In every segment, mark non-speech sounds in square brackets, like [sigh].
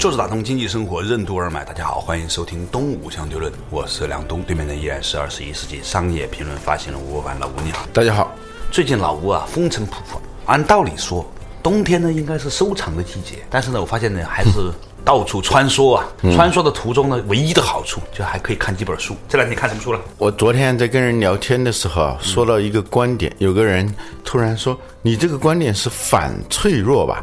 坐着打通经济生活任督二脉，大家好，欢迎收听东吴相对论，我是梁东，对面的依然是二十一世纪商业评论发行人吴伯凡，老吴你好。大家好，最近老吴啊风尘仆仆，按道理说冬天呢应该是收藏的季节，但是呢我发现呢还是到处穿梭啊，穿梭的途中呢唯一的好处就还可以看几本书。这两天看什么书了？我昨天在跟人聊天的时候啊，说到一个观点，有个人突然说：“你这个观点是反脆弱吧？”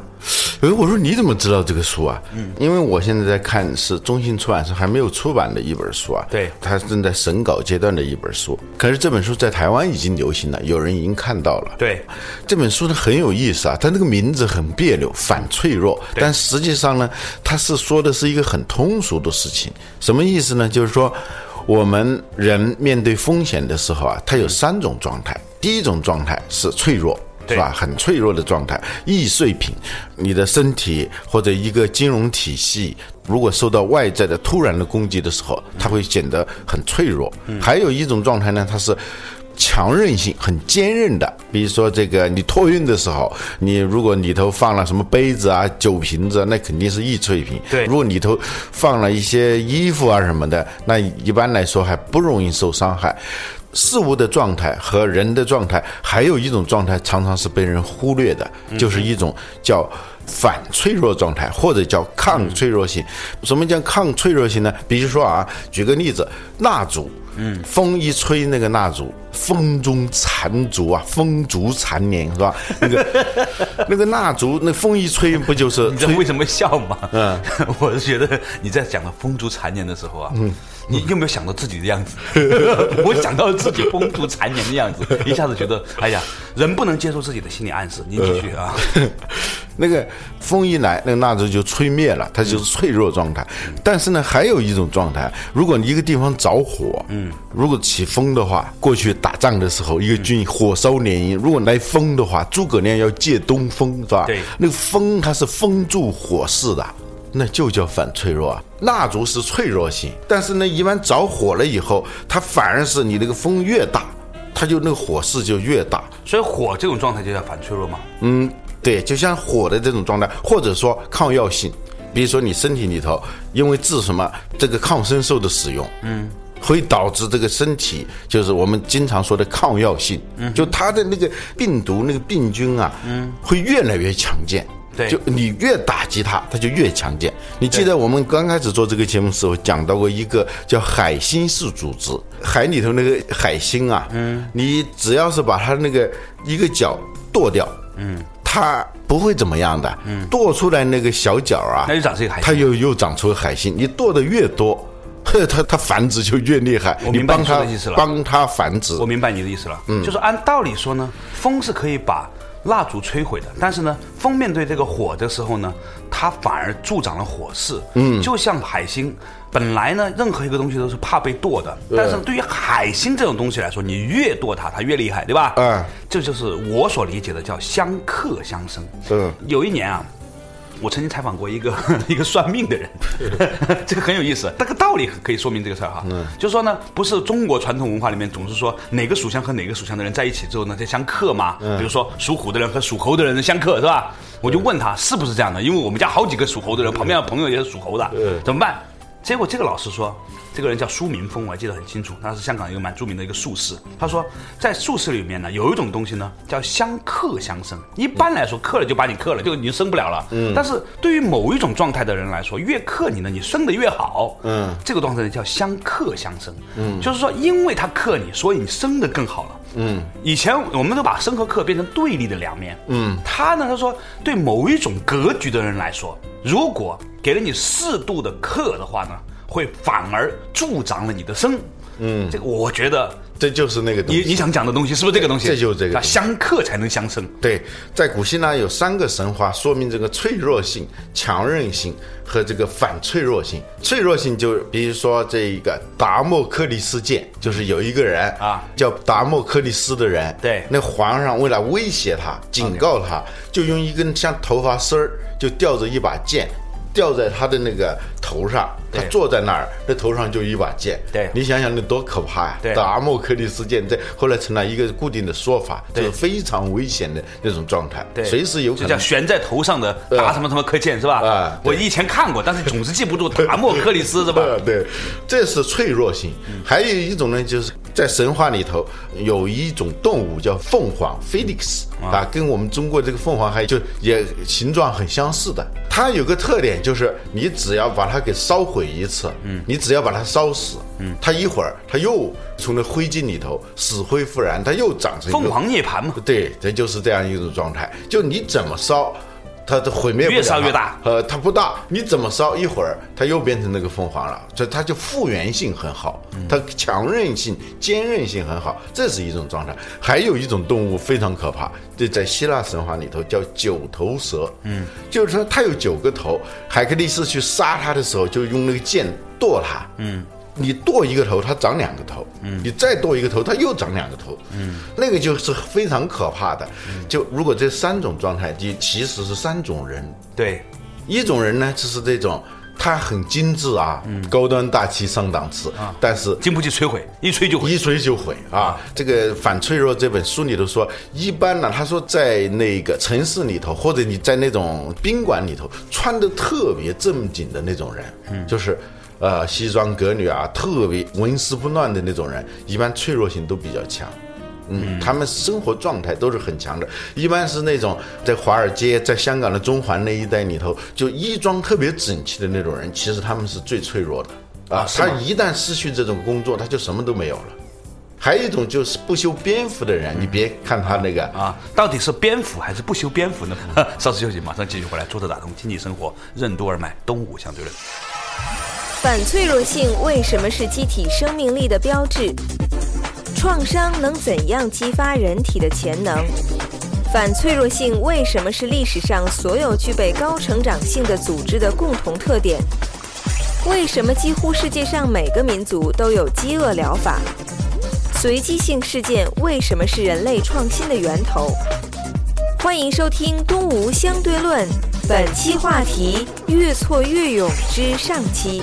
哎，我说你怎么知道这个书啊？嗯，因为我现在在看是中信出版社还没有出版的一本书啊。对，它正在审稿阶段的一本书。可是这本书在台湾已经流行了，有人已经看到了。对，这本书呢很有意思啊，它那个名字很别扭，反脆弱，但实际上呢，它是说的是一个很通俗的事情。什么意思呢？就是说，我们人面对风险的时候啊，它有三种状态。第一种状态是脆弱。是吧？很脆弱的状态，易碎品，你的身体或者一个金融体系，如果受到外在的突然的攻击的时候，它会显得很脆弱。还有一种状态呢，它是强韧性很坚韧的，比如说这个你托运的时候，你如果里头放了什么杯子啊、酒瓶子，那肯定是易碎品。对，如果里头放了一些衣服啊什么的，那一般来说还不容易受伤害。事物的状态和人的状态，还有一种状态常常是被人忽略的，就是一种叫反脆弱状态，或者叫抗脆弱性。什么叫抗脆弱性呢？比如说啊，举个例子，蜡烛，嗯，风一吹，那个蜡烛风中残烛啊，风烛残年是吧？那个那个蜡烛，那风一吹，不就是 [laughs] 你知道为什么笑吗？嗯，[laughs] 我是觉得你在讲到风烛残年的时候啊，嗯。你有没有想到自己的样子？[laughs] 我想到自己风烛残年的样子，[laughs] 一下子觉得，哎呀，人不能接受自己的心理暗示。你继续啊。[laughs] 那个风一来，那个蜡烛就吹灭了，它就是脆弱状态。但是呢，还有一种状态，如果你一个地方着火，嗯，如果起风的话，过去打仗的时候，一个军火烧连营，如果来风的话，诸葛亮要借东风，是吧？对，那个风它是封住火势的。那就叫反脆弱啊！蜡烛是脆弱性，但是呢，一般着火了以后，它反而是你那个风越大，它就那个火势就越大。所以火这种状态就叫反脆弱吗？嗯，对，就像火的这种状态，或者说抗药性，比如说你身体里头因为治什么这个抗生素的使用，嗯，会导致这个身体就是我们经常说的抗药性，嗯，就它的那个病毒那个病菌啊，嗯，会越来越强健。就你越打击它，它就越强健。你记得我们刚开始做这个节目时候讲到过一个叫海星式组织，海里头那个海星啊，嗯，你只要是把它那个一个角剁掉，嗯，它不会怎么样的，嗯，剁出来那个小角啊，它又长这个海，它又又长出海星。你剁的越多，[laughs] 呵它它繁殖就越厉害。我明白你的意思了，帮它繁殖。我明白你的意思了，嗯，就是按道理说呢，风是可以把。蜡烛摧毁的，但是呢，风面对这个火的时候呢，它反而助长了火势。嗯，就像海星，本来呢，任何一个东西都是怕被剁的，但是对于海星这种东西来说，你越剁它，它越厉害，对吧？嗯，这就是我所理解的叫相克相生。嗯，有一年啊。我曾经采访过一个 [laughs] 一个算命的人，[laughs] 这个很有意思。这个道理可以说明这个事儿哈，就是说呢，不是中国传统文化里面总是说哪个属相和哪个属相的人在一起之后呢，才相克吗？比如说属虎的人和属猴的人相克是吧？我就问他是不是这样的，因为我们家好几个属猴的人，旁边的朋友也是属猴的，怎么办？结果这个老师说。这个人叫苏明峰，我还记得很清楚，他是香港一个蛮著名的一个术士。他说，在术士里面呢，有一种东西呢叫相克相生。一般来说，克了就把你克了，就你就生不了了。嗯。但是对于某一种状态的人来说，越克你呢，你生的越好。嗯。这个状态呢叫相克相生。嗯。就是说，因为他克你，所以你生的更好了。嗯。以前我们都把生和克变成对立的两面。嗯。他呢，他说，对某一种格局的人来说，如果给了你适度的克的话呢？会反而助长了你的生，嗯，这个我觉得这就是那个东西。你你想讲的东西是不是这个东西？这就是这个啊，相克才能相生。对，在古希腊有三个神话说明这个脆弱性、强韧性和这个反脆弱性。脆弱性就比如说这一个达摩克里斯剑，就是有一个人啊叫达摩克里斯的人，对那皇上为了威胁他、警告他，就用一根像头发丝儿就吊着一把剑。吊在他的那个头上，他坐在那儿，那头上就一把剑。对你想想那多可怕呀！对达摩克里斯剑，这后来成了一个固定的说法，就是非常危险的那种状态，对，随时有可能。就叫悬在头上的达什么什么克剑是吧？啊对我以前看过，但是总是记不住达摩 [laughs] 克里斯是吧？呃，对，这是脆弱性。还有一种呢，就是在神话里头有一种动物叫凤凰 （phoenix） 啊，跟我们中国这个凤凰还就也形状很相似的。它有个特点，就是你只要把它给烧毁一次，嗯，你只要把它烧死，嗯，它一会儿它又从那灰烬里头死灰复燃，它又长成一个凤凰涅槃嘛。对，这就是这样一种状态。就你怎么烧，它的毁灭不了越烧越大呃，它不大，你怎么烧一会儿，它又变成那个凤凰了。这它就复原性很好，它强韧性、坚韧性很好，这是一种状态。还有一种动物非常可怕，这在希腊神话里头叫九头蛇。嗯，就是说它有九个头，海克力斯去杀它的时候，就用那个剑剁它。嗯。你剁一个头，它长两个头；嗯，你再剁一个头，它又长两个头。嗯，那个就是非常可怕的。就如果这三种状态，你其实是三种人。对，一种人呢，就是这种他很精致啊，高端大气上档次，啊但是经不起摧毁，一吹就毁。一吹就毁啊！这个《反脆弱》这本书里头说，一般呢，他说在那个城市里头，或者你在那种宾馆里头，穿的特别正经的那种人，嗯，就是。呃，西装革履啊，特别纹丝不乱的那种人，一般脆弱性都比较强。嗯，他们生活状态都是很强的，一般是那种在华尔街、在香港的中环那一带里头，就衣装特别整齐的那种人，其实他们是最脆弱的啊。他一旦失去这种工作，他就什么都没有了。还有一种就是不修边幅的人，你别看他那个啊，到底是边幅还是不修边幅呢？稍事休息，马上继续回来。坐着打通经济生活，任督二脉，东吴相对论。反脆弱性为什么是机体生命力的标志？创伤能怎样激发人体的潜能？反脆弱性为什么是历史上所有具备高成长性的组织的共同特点？为什么几乎世界上每个民族都有饥饿疗法？随机性事件为什么是人类创新的源头？欢迎收听《东吴相对论》，本期话题：越挫越勇之上期。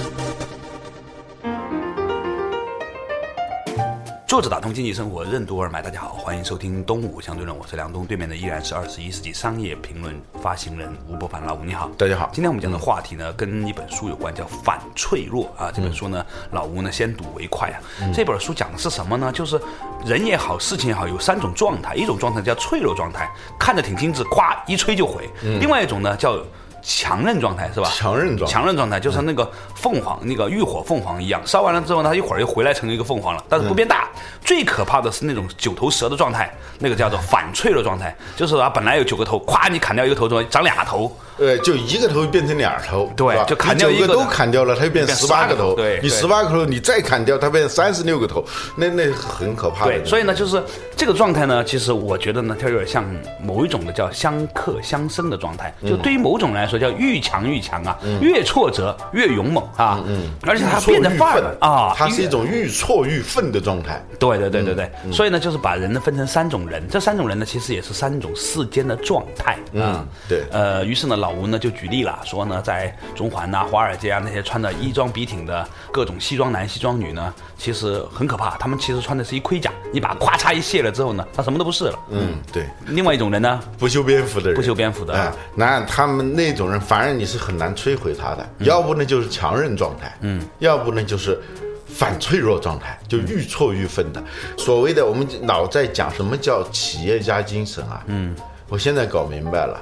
作者打通经济生活，任督二脉。大家好，欢迎收听《东吴相对论》，我是梁东，对面的依然是二十一世纪商业评论发行人吴伯凡，老吴你好，大家好今天我们讲的话题呢，跟一本书有关，叫《反脆弱》啊。这本书呢，老吴呢先睹为快啊。这本书讲的是什么呢？就是人也好，事情也好，有三种状态，一种状态叫脆弱状态，看着挺精致，咵一吹就毁；另外一种呢叫强韧状态，是吧？强韧状态强韧状态就是那个凤凰，那个浴火凤凰一样，烧完了之后呢，它一会儿又回来成一个凤凰了，但是不变大。最可怕的是那种九头蛇的状态，那个叫做反脆弱状态，就是它本来有九个头，咵你砍掉一个头之后长俩头，对，就一个头变成俩头，对就砍掉一个的都砍掉了，它就变变十八个头头。对对你十八个头，你再砍掉，它变成三十六个头，那那很可怕的。对，所以呢，就是这个状态呢，其实我觉得呢，它有点像某一种的叫相克相生的状态。就对于某种人来说，叫愈强愈强啊，越挫折越勇猛啊。嗯，而且他变着法儿的啊，他是一种愈挫愈奋的状态。对对对对对，所以呢，就是把人呢分成三种人，这三种人呢，其实也是三种世间的状态啊。嗯对呃，于是呢，老吴呢就举例了，说呢，在中环呐、华尔街啊那些穿的衣装笔挺的各种西装男、西装女呢，其实很可怕，他们其实穿的是一盔甲，你把它咵嚓一卸了之后呢，他什么都不是了。嗯，对，另外一种人呢，不修边幅的人，不修边幅的哎，那他们那种人，反而你是很难摧毁他的。要不呢就是强韧状态，嗯，要不呢就是反脆弱状态，就愈挫愈奋的。所谓的我们老在讲什么叫企业家精神啊，嗯，我现在搞明白了，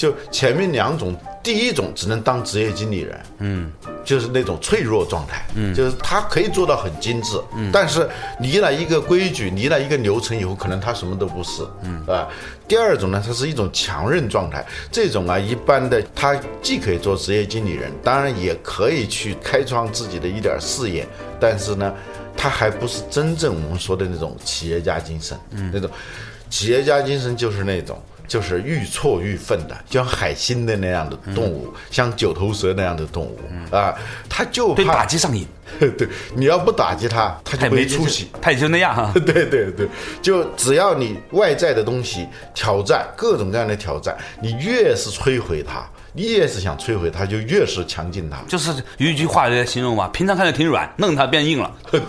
就前面两种，第一种只能当职业经理人，嗯，就是那种脆弱状态，嗯，就是他可以做到很精致，嗯，但是离了一个规矩，离了一个流程以后，可能他什么都不是，嗯啊。第二种呢，它是一种强韧状态，这种啊，一般的他既可以做职业经理人，当然也可以去开创自己的一点事业，但是呢，他还不是真正我们说的那种企业家精神，嗯那种企业家精神就是那种。就是愈挫愈奋的，就像海星的那样的动物，像九头蛇那样的动物啊，他就对打击上瘾，[laughs] 对，你要不打击他，他就没出息息。，他也就那样 [laughs] 哈。对对对，就只要你外在的东西挑战各种各样的挑战，你越是摧毁它，你越是想摧毁它，就越是强劲它。就是有一句话来形容嘛，平常看着挺软，弄它变硬了，[laughs] 对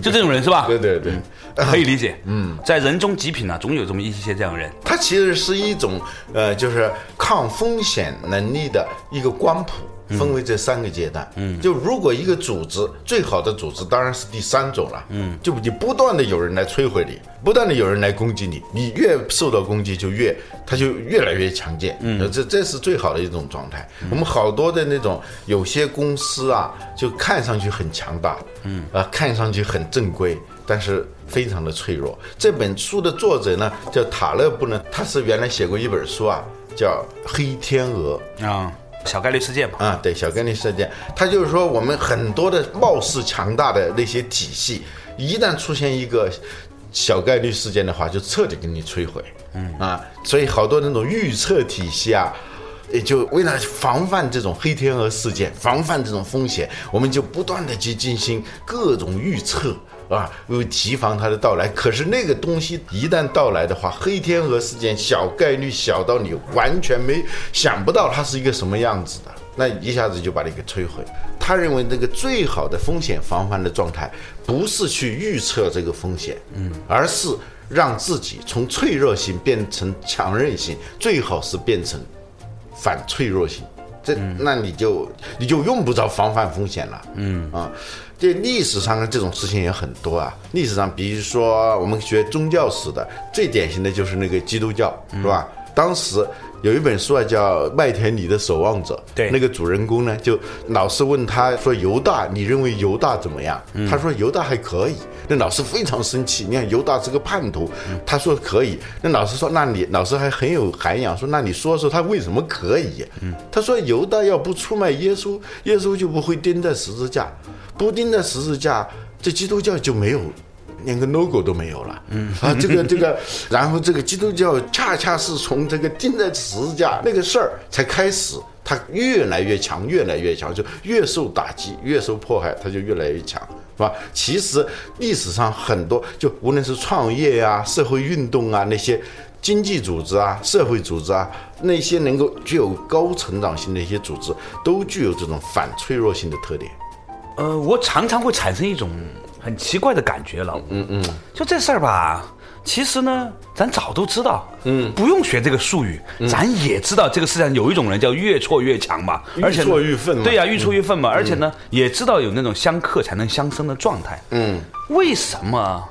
就这种人是吧？对对对，[laughs] 可以理解。嗯，在人中极品呢，总有这么一些这样的人。它其实是一种呃，就是抗风险能力的一个光谱。分为这三个阶段，嗯，就如果一个组织最好的组织当然是第三种了，嗯，就你不断的有人来摧毁你，不断的有人来攻击你，你越受到攻击就越他就越来越强健，嗯，这这是最好的一种状态。我们好多的那种有些公司啊，就看上去很强大，嗯，啊，看上去很正规，但是非常的脆弱。这本书的作者呢叫塔勒布呢，他是原来写过一本书啊，叫《黑天鹅》。啊、小概率事件嘛。啊，对，小概率事件，他就是说我们很多的貌似强大的那些体系，一旦出现一个小概率事件的话，就彻底给你摧毁。嗯啊，所以好多那种预测体系啊。也就为了防范这种黑天鹅事件，防范这种风险，我们就不断的去进行各种预测啊，为提防它的到来。可是那个东西一旦到来的话，黑天鹅事件小概率小到你完全没想不到它是一个什么样子的，那一下子就把你给摧毁。他认为那个最好的风险防范的状态，不是去预测这个风险，嗯，而是让自己从脆弱性变成强韧性，最好是变成反脆弱性。这那你就你就用不着防范风险了，嗯啊，这历史上的这种事情也很多啊。历史上，比如说我们学宗教史的，最典型的就是那个基督教，是吧？当时有一本书啊，叫《麦田里的守望者》，对那个主人公呢，就老师问他说：“犹大，你认为犹大怎么样？”他说：“犹大还可以。”那老师非常生气，你看犹大是个叛徒，他说可以。那老师说：“那你老师还很有涵养，说那你说说他为什么可以？”他说：“犹大要不出卖耶稣，耶稣就不会钉在十字架，不钉在十字架，这基督教就没有。”连个 logo 都没有了，嗯啊，这个这个，然后这个基督教恰恰是从这个钉在十字架那个事儿才开始，它越来越强，越来越强，就越受打击，越受迫害，它就越来越强，是吧？其实历史上很多，就无论是创业呀、社会运动啊那些。经济组织啊，社会组织啊，那些能够具有高成长性的一些组织，都具有这种反脆弱性的特点。呃，我常常会产生一种很奇怪的感觉了。嗯嗯，就这事儿吧，其实呢，咱早都知道。嗯，不用学这个术语，咱也知道这个世界上有一种人叫越挫越强嘛，而且呢愈挫愈奋嘛对呀、愈挫愈奋嘛，而且呢，也知道有那种相克才能相生的状态。嗯，为什么？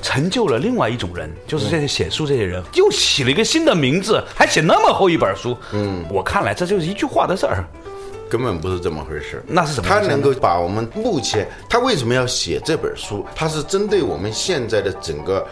成就了另外一种人，就是这些写书这些人，又起了一个新的名字，还写那么厚一本书。嗯，我看来这就是一句话的事儿。根本不是这么回事。那是什么他能够把我们目前他为什么要写这本书？他是针对我们现在的整个，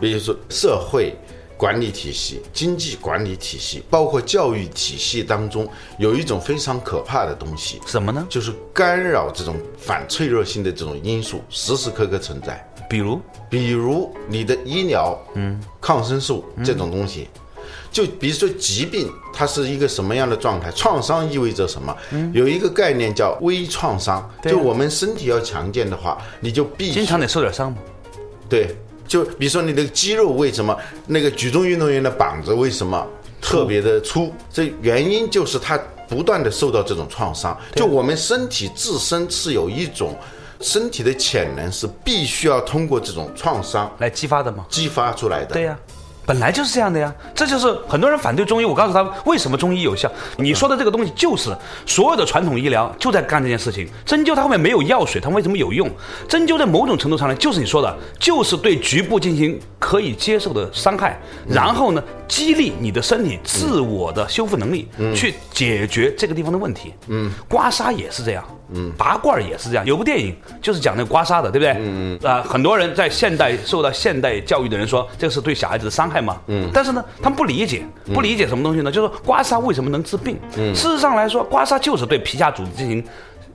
比如说社会管理体系、经济管理体系，包括教育体系当中，有一种非常可怕的东西，什么呢？就是干扰这种反脆弱性的这种因素，时时刻刻存在。比如，比如你的医疗，嗯，抗生素这种东西，就比如说疾病，它是一个什么样的状态？创伤意味着什么？有一个概念叫微创伤，就我们身体要强健的话，你就必须经常得受点伤嘛。对，就比如说你的肌肉为什么那个举重运动员的膀子为什么特别的粗？这原因就是他不断的受到这种创伤。就我们身体自身是有一种身体的潜能，是必须要通过这种创伤来激发的吗？激发出来的。对呀、本来就是这样的呀。这就是很多人反对中医。我告诉他，为什么中医有效？你说的这个东西就是所有的传统医疗就在干这件事情。针灸它后面没有药水，它为什么有用？针灸在某种程度上呢，就是你说的，就是对局部进行可以接受的伤害，然后呢，激励你的身体自我的修复能力，去解决这个地方的问题。嗯，刮痧也是这样。嗯，拔罐也是这样。有部电影就是讲那个刮痧的，对不对？嗯嗯。啊、很多人在现代受到现代教育的人说，这个是对小孩子的伤害嘛？嗯。但是呢，他们不理解，不理解什么东西呢？就是说刮痧为什么能治病？嗯。事实上来说，刮痧就是对皮下组织进行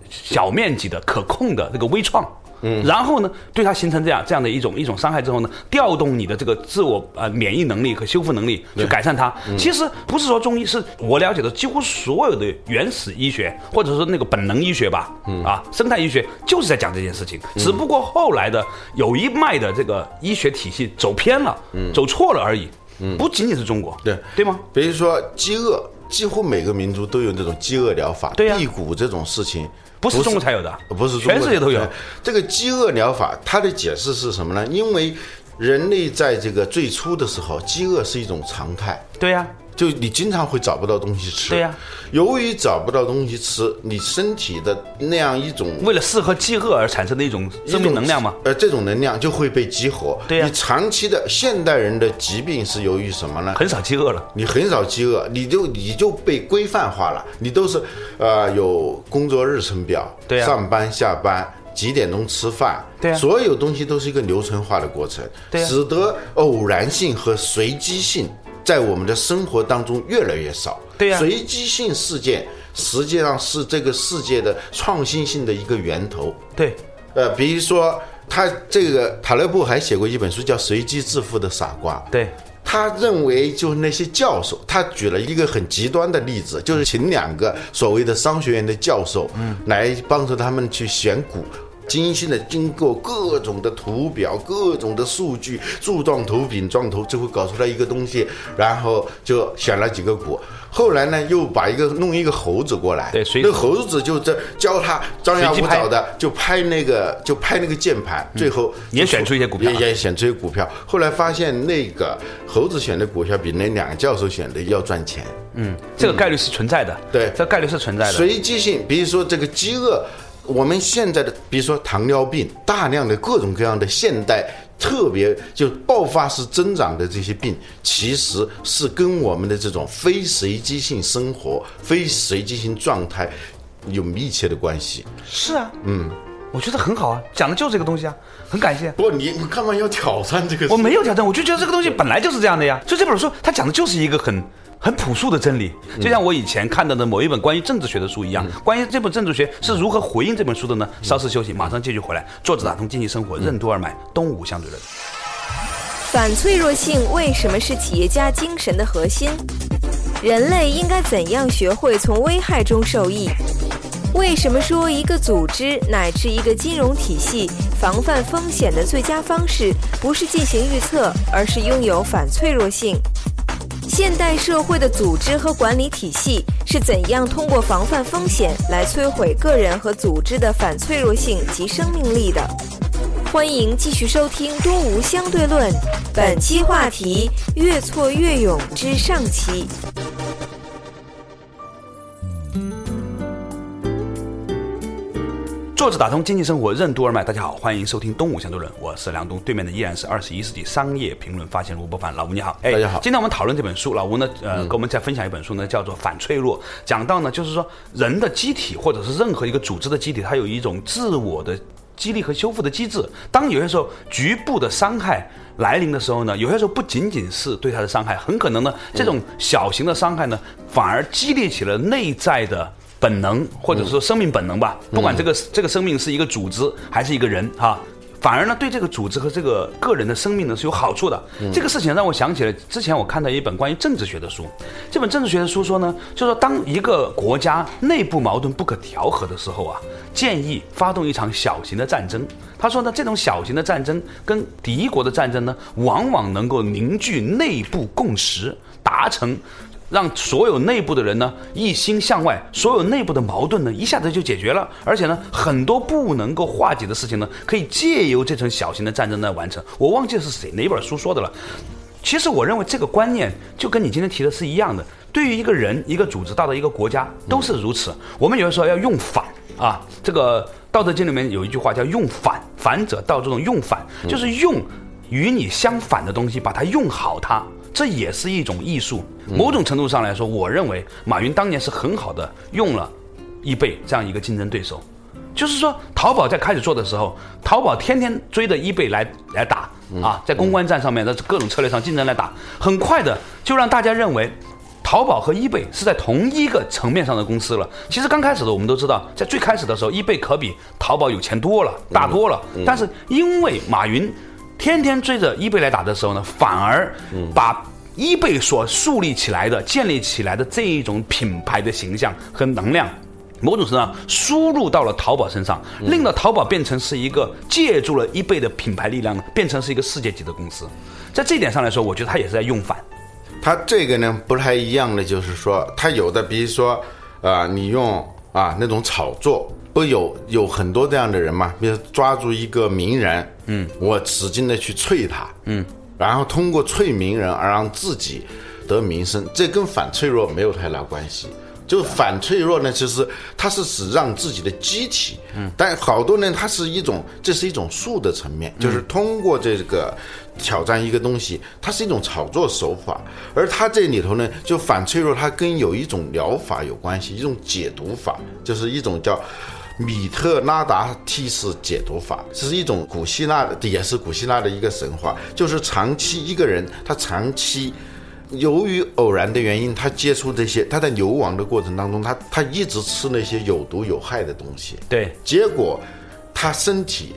小面积的可控的这个微创。嗯，然后呢，对它形成这样这样的一种一种伤害之后呢，调动你的这个自我呃免疫能力和修复能力去改善它。其实不是说中医，是我了解的几乎所有的原始医学或者说那个本能医学吧，啊，生态医学就是在讲这件事情。只不过后来的有一脉的这个医学体系走偏了，走错了而已。不仅仅是中国，对对吗？比如说饥饿，几乎每个民族都有这种饥饿疗法，对呀辟谷这种事情。不是中国才有的，不是中国全世界都有。这个饥饿疗法，它的解释是什么呢？因为人类在这个最初的时候，饥饿是一种常态，对呀、就你经常会找不到东西吃。对呀由于找不到东西吃，你身体的那样一种为了适合饥饿而产生的一种生命能量吗？呃，这种能量就会被激活。对呀你长期的现代人的疾病是由于什么呢？很少饥饿了。你很少饥饿，你就你就被规范化了，你都是呃有工作日程表，对呀上班下班几点钟吃饭，对呀所有东西都是一个流程化的过程，对呀使得偶然性和随机性在我们的生活当中越来越少，对呀。随机性事件实际上是这个世界的创新性的一个源头，对，呃，比如说他这个塔勒布还写过一本书叫《随机致富的傻瓜》，对，他认为就是那些教授，他举了一个很极端的例子，就是请两个所谓的商学院的教授，嗯，来帮助他们去选股。精心的经过各种的图表、各种的数据，柱状图、饼状图，最后搞出来一个东西，然后就选了几个股。后来呢，又把一个弄一个猴子过来，对随那个猴子就这教他张牙舞爪的就拍那个就拍那个键盘，最后也选出一些股票也也选这些股票，后来发现那个猴子选的股票比那两个教授选的要赚钱。嗯，这个概率是存在的。对这个概率是存在的。随机性，比如说这个饥饿，我们现在的比如说糖尿病，大量的各种各样的现代特别就爆发式增长的这些病，其实是跟我们的这种非随机性生活、非随机性状态有密切的关系。是啊，嗯，我觉得很好啊，讲的就是这个东西啊，很感谢。不，你你干嘛要挑战这个？我没有挑战，我就觉得这个东西本来就是这样的呀。所以这本书它讲的就是一个很很朴素的真理，就像我以前看到的某一本关于政治学的书一样。关于这本政治学是如何回应这本书的呢？稍事休息，马上继续回来。作者打通经济生活，任督二脉，东吴相对论。反脆弱性为什么是企业家精神的核心？人类应该怎样学会从危害中受益？为什么说一个组织乃至一个金融体系防范风险的最佳方式不是进行预测，而是拥有反脆弱性？现代社会的组织和管理体系是怎样通过防范风险来摧毁个人和组织的反脆弱性及生命力的？欢迎继续收听《东吴相对论》，本期话题：越挫越勇之上期。作者打通经济生活，任督二脉。大家好，欢迎收听《东吴相对论》，我是梁东，对面的依然是二十一世纪商业评论发现人吴伯凡。老吴你好，哎大家好今天我们讨论这本书，老吴呢，呃，跟我们再分享一本书呢，叫做《反脆弱》，讲到呢，就是说人的机体或者是任何一个组织的机体，它有一种自我的激励和修复的机制。当有些时候局部的伤害来临的时候呢，有些时候不仅仅是对它的伤害，很可能呢，这种小型的伤害呢，反而激励起了内在的。本能或者说生命本能吧，不管这个这个生命是一个组织还是一个人哈，反而呢对这个组织和这个个人的生命呢是有好处的。这个事情让我想起了之前我看到一本关于政治学的书，这本政治学的书说呢，就说当一个国家内部矛盾不可调和的时候啊，建议发动一场小型的战争。他说呢，这种小型的战争跟敌国的战争呢，往往能够凝聚内部共识，达成。让所有内部的人呢一心向外，所有内部的矛盾呢一下子就解决了，而且呢很多不能够化解的事情呢，可以借由这场小型的战争来完成。我忘记是谁哪本书说的了。其实我认为这个观念就跟你今天提的是一样的，对于一个人、一个组织到了一个国家都是如此。我们有的时候要用反啊，这个《道德经》里面有一句话叫“用反”，反者道，这种用反就是用与你相反的东西，把它用好它。这也是一种艺术。某种程度上来说，我认为马云当年是很好的用了易贝这样一个竞争对手。就是说，淘宝在开始做的时候，淘宝天天追着易贝来来打啊，在公关战上面，的各种策略上竞争来打，很快的就让大家认为。淘宝和 eBay 是在同一个层面上的公司了。其实刚开始的我们都知道，在最开始的时候，eBay 可比淘宝有钱多了，大多了。但是因为马云天天追着 eBay 来打的时候呢，反而把 eBay 所树立起来的、建立起来的这一种品牌的形象和能量。某种程度上输入到了淘宝身上，令到淘宝变成是一个借助了 eBay 的品牌力量呢，变成是一个世界级的公司。在这一点上来说，我觉得它也是在用反。它这个呢不太一样的就是说，它有的比如说，啊、你用啊那种炒作，不有有很多这样的人嘛？比如抓住一个名人，嗯，我使劲的去啐他，嗯，然后通过啐名人而让自己得名声，这跟反脆弱没有太大关系。就反脆弱呢，其实它是指让自己的机体，嗯，但好多人它是一种，这是一种术的层面，就是通过这个挑战一个东西，它是一种炒作手法，而它这里头呢，就反脆弱，它跟有一种疗法有关系，一种解读法，就是一种叫。米特拉达蒂斯解读法，这是一种古希腊的，也是古希腊的一个神话，就是长期一个人，他长期由于偶然的原因，他接触这些，他在流亡的过程当中，他他一直吃那些有毒有害的东西，对，结果他身体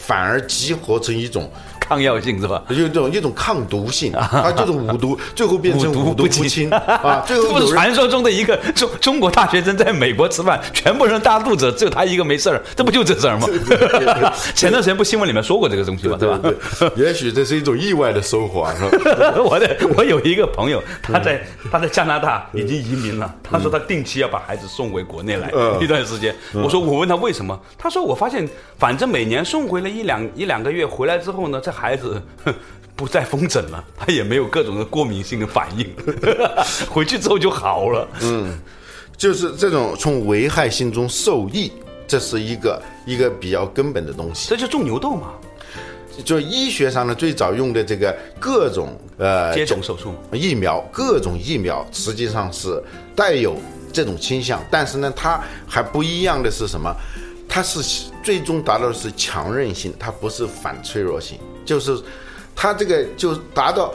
反而激活成一种抗药性是吧？有一种一种抗毒性，它就是五毒，[laughs] 最后变成五毒不侵侵啊！[laughs] 最后这不是传说中的一个中中国大学生在美国吃饭，全部人大肚子，只有他一个没事儿，这不就这事儿吗？[laughs] 前段时间不新闻里面说过这个东西吗？对吧？也许这是一种意外的收获？我的我有一个朋友，他在他在加拿大已经移民了。他说他定期要把孩子送回国内来嗯一段时间。我说我问他为什么？他说我发现反正每年送回来一两一两个月，回来之后呢，这孩子。哼不再风疹了，他也没有各种的过敏性的反应，[laughs] 回去之后就好了。嗯就是这种从危害性中受益，这是一个一个比较根本的东西。这就种牛痘嘛，就医学上呢，最早用的这个各种呃接种手术。疫苗，各种疫苗实际上是带有这种倾向，但是呢，它还不一样的是什么？它是最终达到的是强韧性，它不是反脆弱性，就是它这个就达到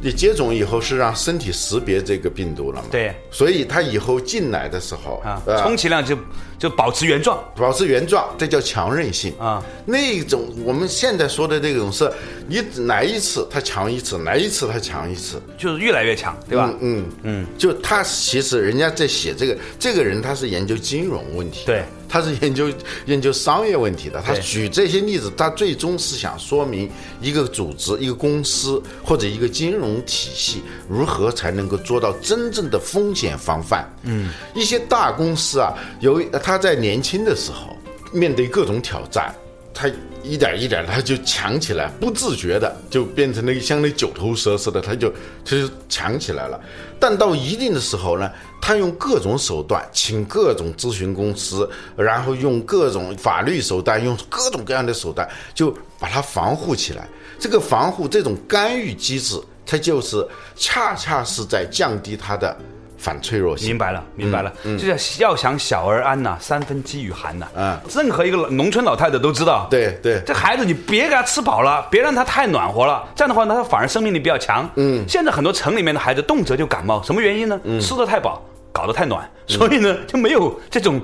你接种以后是让身体识别这个病毒了嘛？对，所以它以后进来的时候啊，呃充其量就就保持原状。保持原状，这叫强韧性啊。那种我们现在说的这种是，你来一次它强一次，来一次它强一次，就是越来越强，对吧？嗯嗯，就他其实人家在写这个，这个人他是研究金融问题，对，他是研究研究商业问题的。他举这些例子，他最终是想说明一个组织、一个公司或者一个金融体系如何才能够做到真正的风险防范。嗯，一些大公司啊，由于他在年轻的时候面对各种挑战，他一点一点他就强起来，不自觉的就变成了像那九头蛇似的，他就他就强起来了。但到一定的时候呢，他用各种手段，请各种咨询公司，然后用各种法律手段，用各种各样的手段，就把它防护起来。这个防护这种干预机制，它就是恰恰是在降低它的反脆弱性明。白了，明白了，就叫要想小儿安呐、三分饥与寒呐。嗯任何一个农村老太太都知道。对对这孩子你别给他吃饱了，别让他太暖和了，这样的话呢，他反而生命力比较强。嗯，现在很多城里面的孩子动辄就感冒，什么原因呢？吃的太饱，搞得太暖，所以呢就没有这种。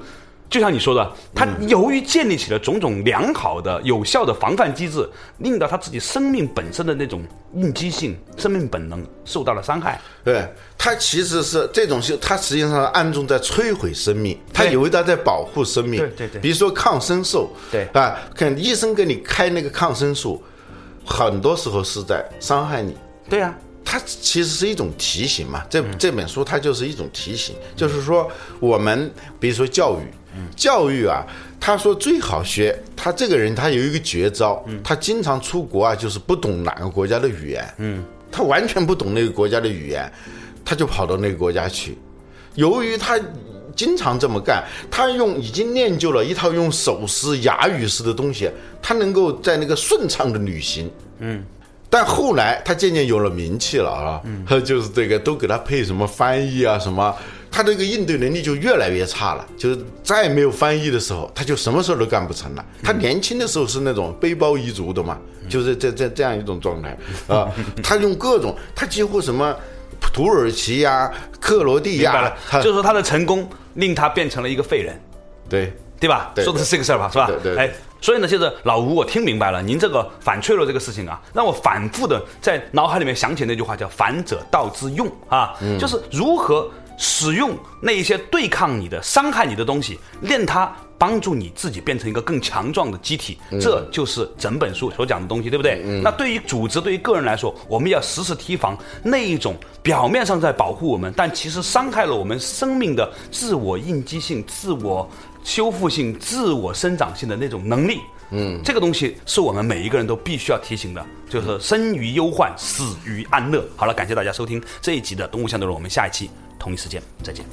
就像你说的，他由于建立起了种种良好的、有效的防范机制，令到他自己生命本身的那种应激性、生命本能受到了伤害。对，他其实是这种是，它实际上暗中在摧毁生命，他以为他在保护生命。对对对比如说抗生素，对啊，看医生给你开那个抗生素，很多时候是在伤害你。对呀、它其实是一种提醒嘛，这这本书它就是一种提醒，就是说我们比如说教育，教育啊，他说最好学，他这个人他有一个绝招，他经常出国啊，就是不懂哪个国家的语言，嗯，他完全不懂那个国家的语言，他就跑到那个国家去，由于他。经常这么干，他用已经练就了一套用手势、哑语式的东西，他能够在那个顺畅的旅行，嗯。但后来他渐渐有了名气了啊，他 [laughs] 就是这个都给他配什么翻译啊什么，他这个应对能力就越来越差了。就是再没有翻译的时候，他就什么事儿都干不成了。他年轻的时候是那种背包一族的嘛，就是这这这样一种状态啊。[laughs] 他用各种，他几乎什么土耳其呀、克罗地亚了，，就是说他的成功令他变成了一个废人。对对吧？对说的是这个事儿吧，是吧？对对对哎，所以呢，就是老吴，我听明白了，您这个反脆弱这个事情啊，让我反复的在脑海里面想起那句话，叫“反者道之用”啊，嗯就是如何使用那一些对抗你的、伤害你的东西，练它。帮助你自己变成一个更强壮的机体，嗯这就是整本书所讲的东西，对不对？那对于组织、对于个人来说，我们要时时提防那一种表面上在保护我们，但其实伤害了我们生命的自我应激性、自我修复性、自我生长性的那种能力。嗯，这个东西是我们每一个人都必须要提醒的，就是生于忧患，死于安乐。好了，感谢大家收听这一集的《动物相对论》，我们下一期同一时间再见。